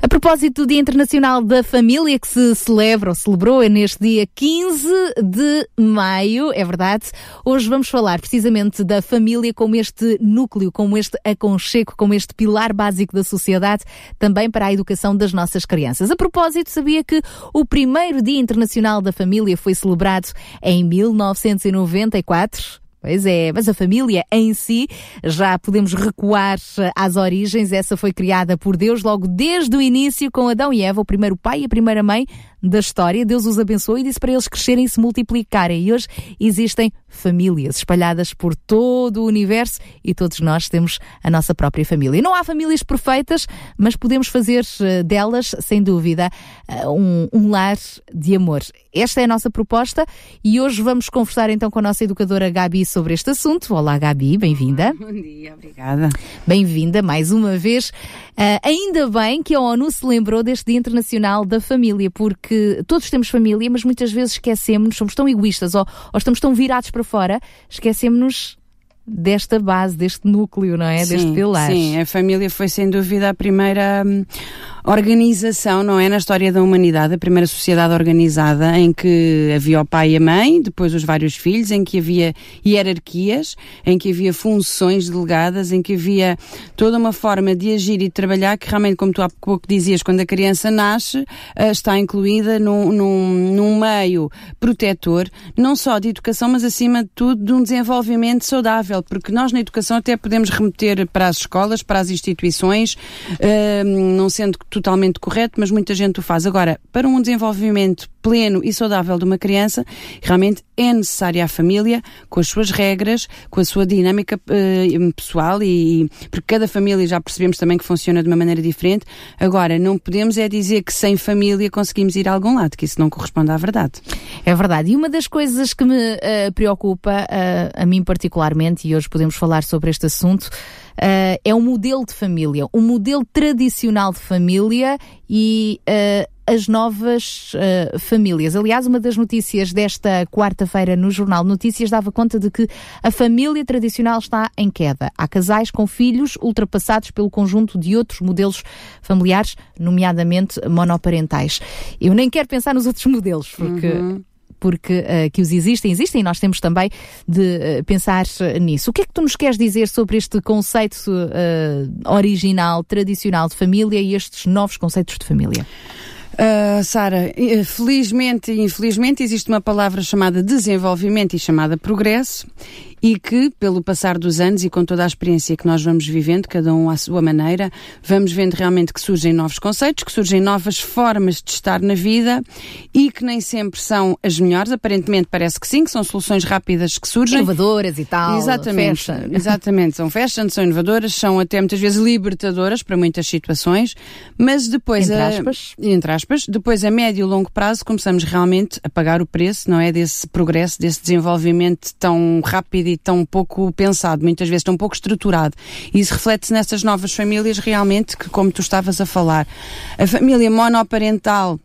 A propósito do Dia Internacional da Família, que se celebra ou celebrou neste dia 15 de maio, é verdade. Hoje vamos falar precisamente da família como este núcleo, como este aconchego, como este pilar básico da sociedade, também para a educação das nossas crianças. A propósito, sabia que o primeiro Dia Internacional da Família foi celebrado em 1994? Pois é, mas a família em si, já podemos recuar eh, às origens. Essa foi criada por Deus logo desde o início com Adão e Eva, o primeiro pai e a primeira mãe da história. Deus os abençoou e disse para eles crescerem e se multiplicarem. E hoje existem famílias espalhadas por todo o universo e todos nós temos a nossa própria família. Não há famílias perfeitas, mas podemos fazer eh, delas, sem dúvida, eh, um, um lar de amor. Esta é a nossa proposta e hoje vamos conversar então com a nossa educadora Gabi sobre este assunto. Olá, Gabi, bem-vinda. Bom dia, obrigada. Bem-vinda mais uma vez. Ah, ainda bem que a ONU se lembrou deste Dia Internacional da Família, porque todos temos família, mas muitas vezes esquecemos, somos tão egoístas ou, ou estamos tão virados para fora, esquecemos desta base, deste núcleo, não é? deste pilar. Sim, a família foi sem dúvida a primeira hum, organização, não é? Na história da humanidade, a primeira sociedade organizada em que havia o pai e a mãe, depois os vários filhos, em que havia hierarquias, em que havia funções delegadas, em que havia toda uma forma de agir e de trabalhar que realmente, como tu há pouco dizias, quando a criança nasce, eh, está incluída num, num, num meio protetor, não só de educação, mas acima de tudo de um desenvolvimento saudável, porque nós na educação até podemos remeter para as escolas, para as instituições, eh, não sendo totalmente correto, mas muita gente o faz. Agora, para um desenvolvimento pleno e saudável de uma criança, realmente é necessária a família, com as suas regras, com a sua dinâmica eh, pessoal e porque cada família já percebemos também que funciona de uma maneira diferente. Agora, não podemos é dizer que sem família conseguimos ir a algum lado, que isso não corresponde à verdade. É verdade. E uma das coisas que me eh, preocupa, eh, a mim particularmente, e hoje podemos falar sobre este assunto, eh, é o modelo de família, o modelo tradicional de família e eh, as novas eh, famílias. Aliás, uma das notícias desta quarta-feira no Jornal Notícias dava conta de que a família tradicional está em queda. Há casais com filhos ultrapassados pelo conjunto de outros modelos familiares, nomeadamente monoparentais. Eu nem quero pensar nos outros modelos, porque porque uh, que os existem, existem e nós temos também de uh, pensar uh, nisso. O que é que tu nos queres dizer sobre este conceito original, tradicional de família e estes novos conceitos de família? Uh, Sara, eh, felizmente e infelizmente existe uma palavra chamada desenvolvimento e chamada progresso e que, pelo passar dos anos e com toda a experiência que nós vamos vivendo, cada um à sua maneira, vamos vendo realmente que surgem novos conceitos, que surgem novas formas de estar na vida e que nem sempre são as melhores. Aparentemente parece que sim, que são soluções rápidas que surgem. Inovadoras e tal. Exatamente, fashion. exatamente. São fashion, são inovadoras, são até muitas vezes libertadoras para muitas situações, mas depois Entre a, aspas. entre aspas, depois a médio e longo prazo começamos realmente a pagar o preço, não é, desse progresso, desse desenvolvimento tão rápido e tão pouco pensado, muitas vezes tão pouco estruturado. E isso reflete-se nessas novas famílias realmente que, como tu estavas a falar, a família monoparental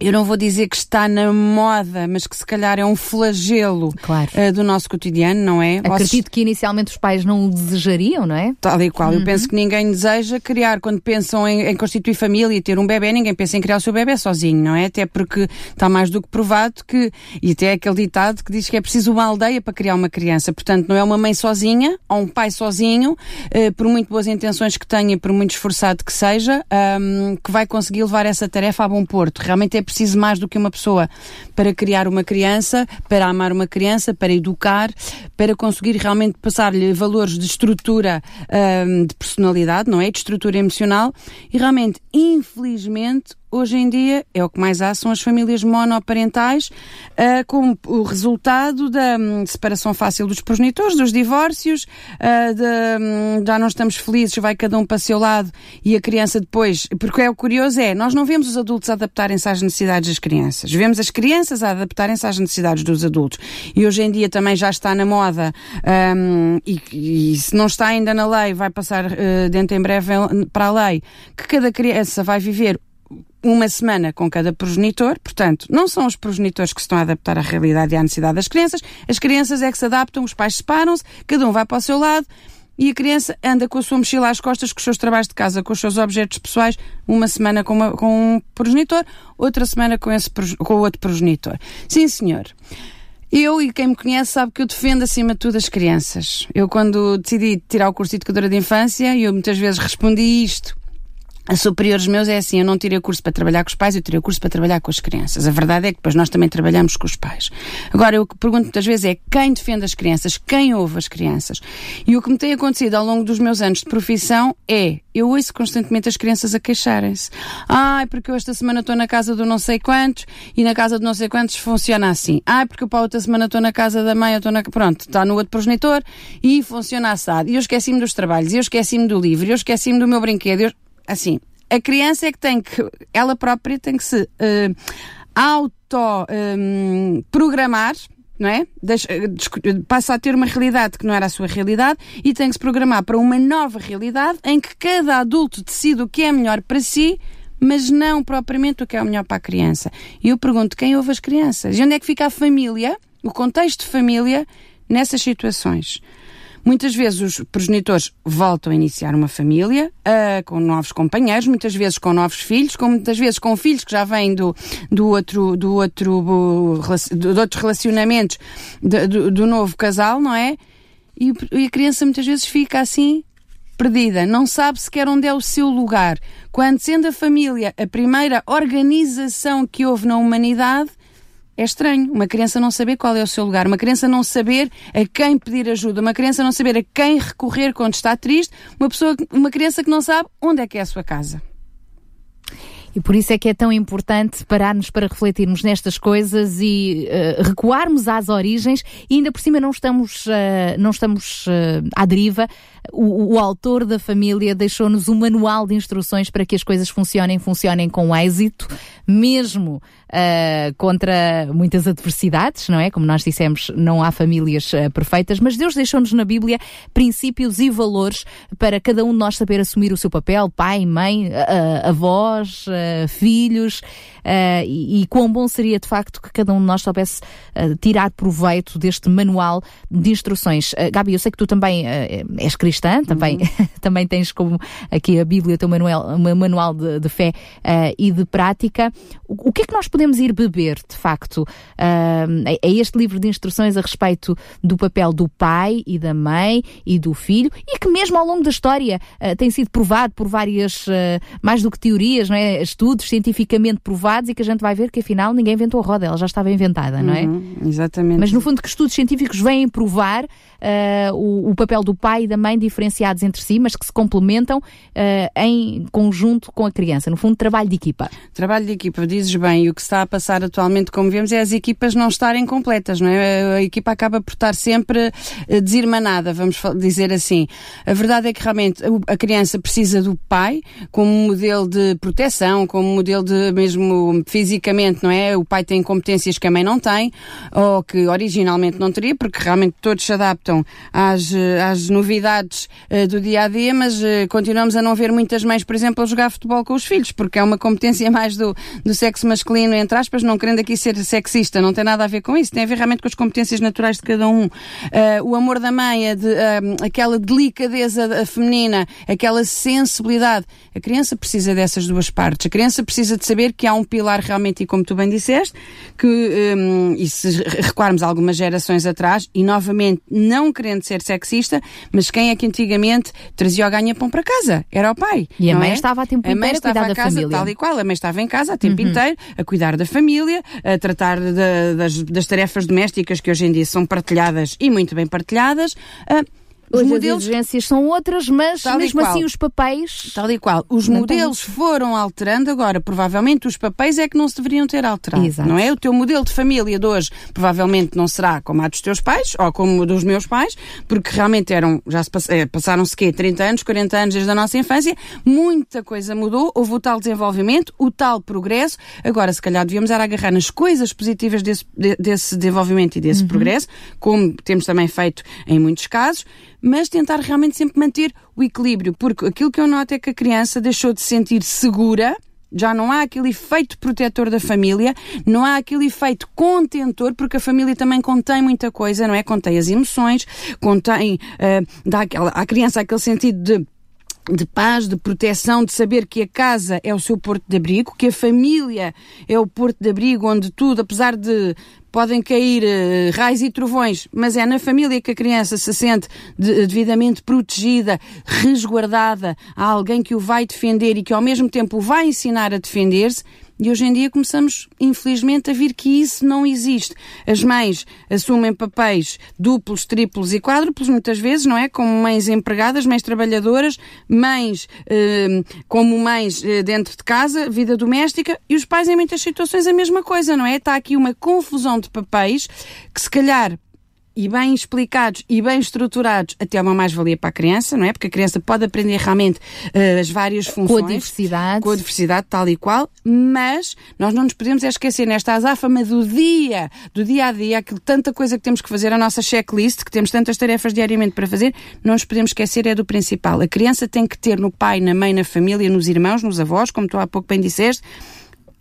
eu não vou dizer que está na moda, mas que se calhar é um flagelo Claro. eh, do nosso cotidiano, não é? Acredito que inicialmente os pais não o desejariam, não é? Tal e qual. Uhum. Eu penso que ninguém deseja criar, quando pensam em, em constituir família e ter um bebê, ninguém pensa em criar o seu bebê sozinho, não é? Até porque está mais do que provado que, e até aquele ditado que diz que é preciso uma aldeia para criar uma criança. Portanto, não é uma mãe sozinha ou um pai sozinho, eh, por muito boas intenções que tenha, por muito esforçado que seja, ahm, que vai conseguir levar essa tarefa a bom porto. Realmente é preciso mais do que uma pessoa para criar uma criança, para amar uma criança, para educar, para conseguir realmente passar-lhe valores de estrutura ahm, de personalidade, não é? De estrutura emocional. E realmente, infelizmente, hoje em dia, é o que mais há, são as famílias monoparentais, uh, com o resultado da um, separação fácil dos progenitores, dos divórcios, uh, de, um, já não estamos felizes, vai cada um para o seu lado e a criança depois. Porque é o curioso é, nós não vemos os adultos adaptarem-se às necessidades das crianças, vemos as crianças adaptarem-se às necessidades dos adultos. E hoje em dia também já está na moda, um, e, e, se não está ainda na lei, vai passar uh, dentro em breve para a lei, que cada criança vai viver uma semana com cada progenitor, portanto, não são os progenitores que se estão a adaptar à realidade e à necessidade das crianças, as crianças é que se adaptam, os pais separam-se, cada um vai para o seu lado e a criança anda com a sua mochila às costas, com os seus trabalhos de casa, com os seus objetos pessoais, uma semana com, uma, com um progenitor, outra semana com, esse, com outro progenitor. Sim, senhor. Eu e quem me conhece sabe que eu defendo acima de tudo as crianças. Eu quando decidi tirar o curso de educadora de infância, eu muitas vezes respondi isto superiores meus é assim, eu não tirei o curso para trabalhar com os pais, eu tirei o curso para trabalhar com as crianças. A verdade é que depois nós também trabalhamos com os pais. Agora, eu que pergunto muitas vezes é quem defende as crianças, quem ouve as crianças. E o que me tem acontecido ao longo dos meus anos de profissão é, eu ouço constantemente as crianças a queixarem-se. Ai, porque eu esta semana estou na casa do não sei quantos e na casa do não sei quantos funciona assim. Ai, porque eu para outra semana estou na casa da mãe, eu estou na... Pronto, está no outro progenitor e funciona assado. E eu esqueci-me dos trabalhos, e eu esqueci-me do livro, e eu esqueci-me do meu brinquedo. Eu assim, a criança é que tem que, ela própria tem que se uh, auto-programar, ehm, não é? Deixa, passa a ter uma realidade que não era a sua realidade e tem que se programar para uma nova realidade em que cada adulto decide o que é melhor para si, mas não propriamente o que é o melhor para a criança. E eu pergunto, quem ouve as crianças? E onde é que fica a família, o contexto de família, nessas situações? Muitas vezes os progenitores voltam a iniciar uma família uh, com novos companheiros, muitas vezes com novos filhos, com, muitas vezes com filhos que já vêm do, do outro, do outro, de outros relacionamentos do, do, novo casal, não é? E, e a criança muitas vezes fica assim perdida, não sabe sequer onde é o seu lugar. Quando sendo a família a primeira organização que houve na humanidade, é estranho uma criança não saber qual é o seu lugar, uma criança não saber a quem pedir ajuda, uma criança não saber a quem recorrer quando está triste, uma pessoa, uma criança que não sabe onde é que é a sua casa. E por isso é que é tão importante pararmos para refletirmos nestas coisas e uh, recuarmos às origens e ainda por cima não estamos, uh, não estamos uh, à deriva. O, o, autor da família deixou-nos um manual de instruções para que as coisas funcionem, funcionem com êxito, mesmo uh, contra muitas adversidades, não é? Como nós dissemos, não há famílias uh, perfeitas, mas Deus deixou-nos na Bíblia princípios e valores para cada um de nós saber assumir o seu papel, pai, mãe, uh, avós, filhos, e, e quão bom seria de facto que cada um de nós soubesse tirar proveito deste manual de instruções. Gabi, eu sei que tu também és cristã, também, uhum. também tens como aqui a Bíblia, o teu manual, manual de, de fé e de prática. O, o que é que nós podemos podemos ir beber, de facto, a este livro de instruções a respeito do papel do pai e da mãe e do filho, e que mesmo ao longo da história uh, tem sido provado por várias, uh, mais do que teorias, não é? estudos cientificamente provados, e que a gente vai ver que afinal ninguém inventou a roda, ela já estava inventada, não é? Uhum, exatamente. Mas no fundo que estudos científicos vêm provar uh, o, o, papel do pai e da mãe diferenciados entre si, mas que se complementam uh, em conjunto com a criança. No fundo, trabalho de equipa. Trabalho de equipa, dizes bem, e o que está a passar atualmente, como vemos, é as equipas não estarem completas, não é? A equipa acaba por estar sempre eh, desirmanada, vamos dizer assim. A verdade é que realmente a criança precisa do pai como modelo de proteção, como modelo de mesmo fisicamente, não é? O pai tem competências que a mãe não tem, ou que originalmente não teria, porque realmente todos se adaptam às, às novidades uh, do dia a dia, mas uh, continuamos a não ver muitas mães, por exemplo, a jogar futebol com os filhos, porque é uma competência mais do, do sexo masculino, entre aspas, não querendo aqui ser sexista, não tem nada a ver com isso, tem a ver realmente com as competências naturais de cada um. Uh, o amor da mãe, de, aquela delicadeza feminina, aquela sensibilidade. A criança precisa dessas duas partes. A criança precisa de saber que há um pilar realmente, e como tu bem disseste, que, um, e se recuarmos algumas gerações atrás, e novamente não querendo ser sexista, mas quem é que antigamente trazia o ganha-pão para casa? Era o pai. E a mãe é? estava a tempo a inteiro a cuidar da casa, família. Tal e qual, a mãe estava em casa a tempo uhum. inteiro, a cuidar da família, a tratar de, das, das, tarefas domésticas que hoje em dia são partilhadas e muito bem partilhadas. Uh, Os Hoje modelos... as exigências são outras, mas Tal mesmo assim os papéis... Tal e qual. Os modelos foram alterando agora. Provavelmente os papéis é que não se deveriam ter alterado. Exato. Não é? O teu modelo de família de hoje provavelmente não será como a dos teus pais ou como dos meus pais, porque realmente eram, já se eh, passaram-se quê? 30 anos, 40 anos desde a nossa infância. Muita coisa mudou. Houve o tal desenvolvimento, o tal progresso. Agora, se calhar devíamos era agarrar nas coisas positivas desse, desse desenvolvimento e desse uhum. progresso, como temos também feito em muitos casos, mas tentar realmente sempre manter o equilíbrio, porque aquilo que eu noto é que a criança deixou de se sentir segura, já não há aquele efeito protetor da família, não há aquele efeito contentor, porque a família também contém muita coisa, não é? Contém as emoções, contém, uh, dá aquela, à criança aquele sentido de de paz, de proteção, de saber que a casa é o seu porto de abrigo, que a família é o porto de abrigo onde tudo, apesar de podem cair uh, raios e trovões, mas é na família que a criança se sente de, devidamente protegida, resguardada, há alguém que o vai defender e que ao mesmo tempo o vai ensinar a defender-se e hoje em dia começamos, infelizmente, a vir que isso não existe. As mães assumem papéis duplos, triplos e quádruplos, muitas vezes, não é? Como mães empregadas, mães trabalhadoras, mães eh, como mães eh, dentro de casa, vida doméstica, e os pais, em muitas situações, a mesma coisa, não é? Está aqui uma confusão de papéis que, se calhar, e bem explicados e bem estruturados, até é uma mais-valia para a criança, não é? Porque a criança pode aprender realmente uh, as várias funções. Com a diversidade. Com a diversidade, tal e qual, mas nós não nos podemos esquecer nesta azáfama do dia, do dia a dia, aquilo, tanta coisa que temos que fazer, a nossa checklist, que temos tantas tarefas diariamente para fazer, não nos podemos esquecer é do principal. A criança tem que ter no pai, na mãe, na família, nos irmãos, nos avós, como tu há pouco bem disseste,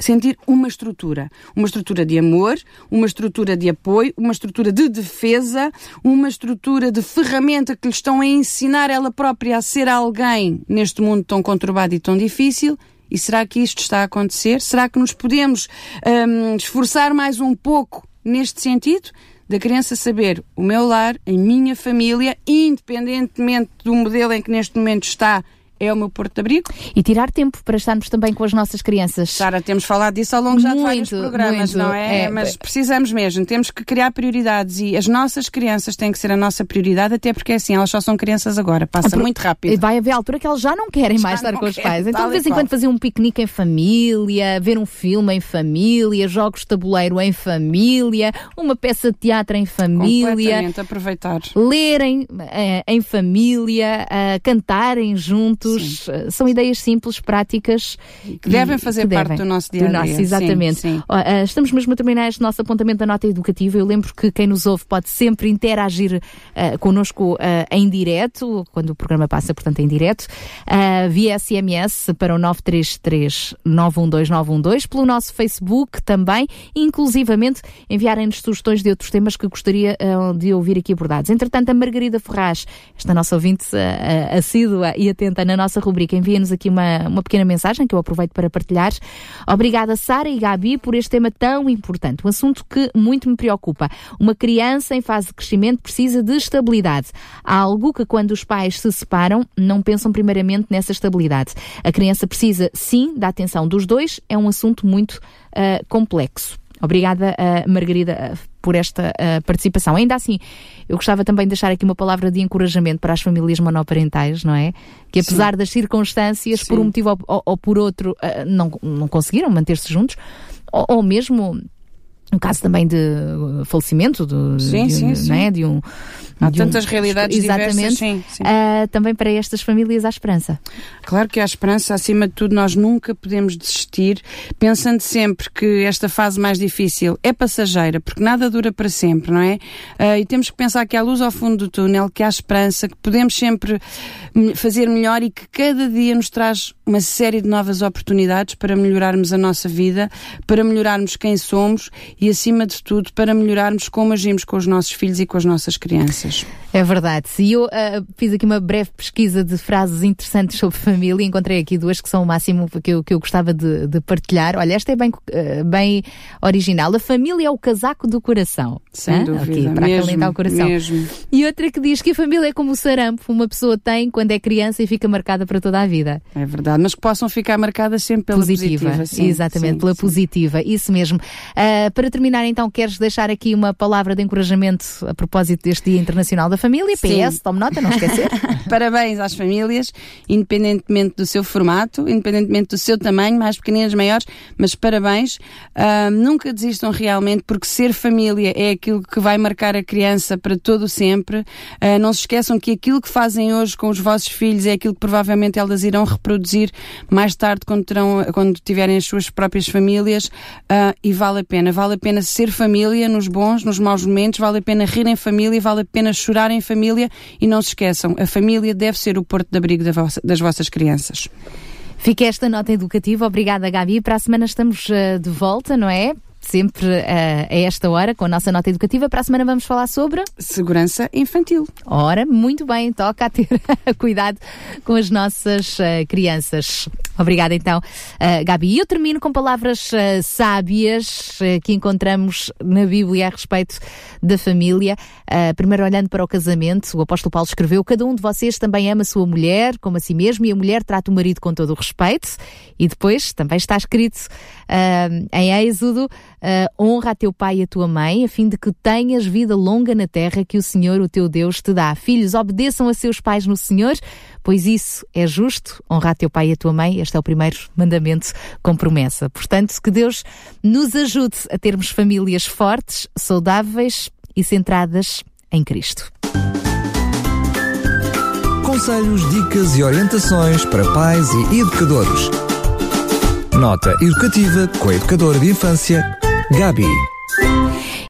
sentir uma estrutura. Uma estrutura de amor, uma estrutura de apoio, uma estrutura de defesa, uma estrutura de ferramenta que lhe estão a ensinar ela própria a ser alguém neste mundo tão conturbado e tão difícil. E será que isto está a acontecer? Será que nos podemos hum, esforçar mais um pouco neste sentido? Da criança saber o meu lar, a minha família, independentemente do modelo em que neste momento está, é o meu porto de abrigo. E tirar tempo para estarmos também com as nossas crianças. Sara, temos falado disso ao longo já de vários programas, muito. não é? é? Mas precisamos mesmo, temos que criar prioridades e as nossas crianças têm que ser a nossa prioridade, até porque é assim, elas só são crianças agora, passa muito rápido. Vai haver altura que elas já não querem já mais estar com os pais. Então, de vez em quando, fazer um piquenique em família, ver um filme em família, jogos de tabuleiro em família, uma peça de teatro em família. aproveitar. Lerem eh, em família, uh, cantarem juntos Sim. Eh, são ideias simples, práticas. Que devem fazer que parte devem, do nosso dia a dia. Nosso, exatamente. Sim, sim. Uh, estamos mesmo a terminar este nosso apontamento da nota educativa. Eu lembro que quem nos ouve pode sempre interagir uh, connosco uh, em direto, quando o programa passa, portanto, em direto, uh, via SMS para o 933 912 912, pelo nosso Facebook também, inclusivamente enviarem-nos sugestões de outros temas que gostaria de ouvir aqui abordados. Entretanto, a Margarida Ferraz, esta nossa ouvinte assídua e atenta na nossa rubrica, envia-nos aqui uma, uma pequena mensagem que eu aproveito para partilhar. Obrigada, Sara e Gabi, por este tema tão importante, um assunto que muito me preocupa. Uma criança em fase de crescimento precisa de estabilidade. Algo que, quando os pais se separam, não pensam primeiramente nessa estabilidade. A criança precisa, sim, da atenção dos dois, é um assunto muito uh, complexo. Obrigada, uh, Margarida, uh, por esta uh, participação. Ainda assim, eu gostava também de deixar aqui uma palavra de encorajamento para as famílias monoparentais, não é? Que apesar Sim. das circunstâncias, Sim. por um motivo ou, ou, por outro, uh, não, não conseguiram manter-se juntos, ou, ou mesmo um caso também de falecimento de, sim, de, sim, sim. Né, de um Há tantas um, realidades exatamente, diversas, sim, sim. Uh, também para estas famílias há esperança. Claro que há esperança, acima de tudo nós nunca podemos desistir, pensando sempre que esta fase mais difícil é passageira, porque nada dura para sempre, não é? Uh, e temos que pensar que há luz ao fundo do túnel, que há esperança, que podemos sempre fazer melhor e que cada dia nos traz uma série de novas oportunidades para melhorarmos a nossa vida, para melhorarmos quem somos e, acima de tudo, para melhorarmos como agimos com os nossos filhos e com as nossas crianças. É verdade. E eu uh, fiz aqui uma breve pesquisa de frases interessantes sobre família e encontrei aqui duas que são o máximo que eu, que eu gostava de, de partilhar. Olha, esta é bem, uh, bem original. A família é o casaco do coração. Sem dúvida. Aqui, para mesmo, acalentar o coração. Mesmo. E outra que diz que a família é como o sarampo, uma pessoa tem quando é criança e fica marcada para toda a vida. É verdade mas que possam ficar marcadas sempre pela positiva. positiva sim, exatamente, sim, pela sim. positiva, isso mesmo. Uh, para terminar, então, queres deixar aqui uma palavra de encorajamento a propósito deste Dia Internacional da Família? PS, tome nota, não esquecer. Parabéns às famílias, independentemente do seu formato, independentemente do seu tamanho, mais pequeninas, maiores, mas parabéns. Uh, nunca desistam realmente, porque ser família é aquilo que vai marcar a criança para todo o sempre. Uh, não se esqueçam que aquilo que fazem hoje com os vossos filhos é aquilo que provavelmente elas irão reproduzir mais tarde quando, terão, quando tiverem as suas próprias famílias uh, e vale a pena. Vale a pena ser família nos bons, nos maus momentos, vale a pena rir em família, vale a pena chorar em família e não se esqueçam, a família deve ser o porto de abrigo das vossas crianças. Fica esta nota educativa. Obrigada, Gabi. Para a semana estamos uh, de volta, não é? sempre uh, a esta hora com a nossa nota educativa. Para a semana vamos falar sobre segurança infantil. Ora, muito bem, toca a ter cuidado com as nossas uh, crianças. Obrigada então, uh, Gabi. E eu termino com palavras uh, sábias uh, que encontramos na Bíblia a respeito da família. primeiro, olhando para o casamento, o apóstolo Paulo escreveu: Cada um de vocês também ama a sua mulher como a si mesmo, e a mulher trata o marido com todo o respeito. E depois também está escrito em Êxodo: Honra a teu pai e a tua mãe, a fim de que tenhas vida longa na terra que o Senhor, o teu Deus, te dá. Filhos, obedeçam a seus pais no Senhor, pois isso é justo. Honra a teu pai e a tua mãe. Este é o primeiro mandamento com promessa. Portanto, que Deus nos ajude a termos famílias fortes, saudáveis e centradas em Cristo. Conselhos, dicas e orientações para pais e educadores. Nota educativa com a educadora de infância, Gabi.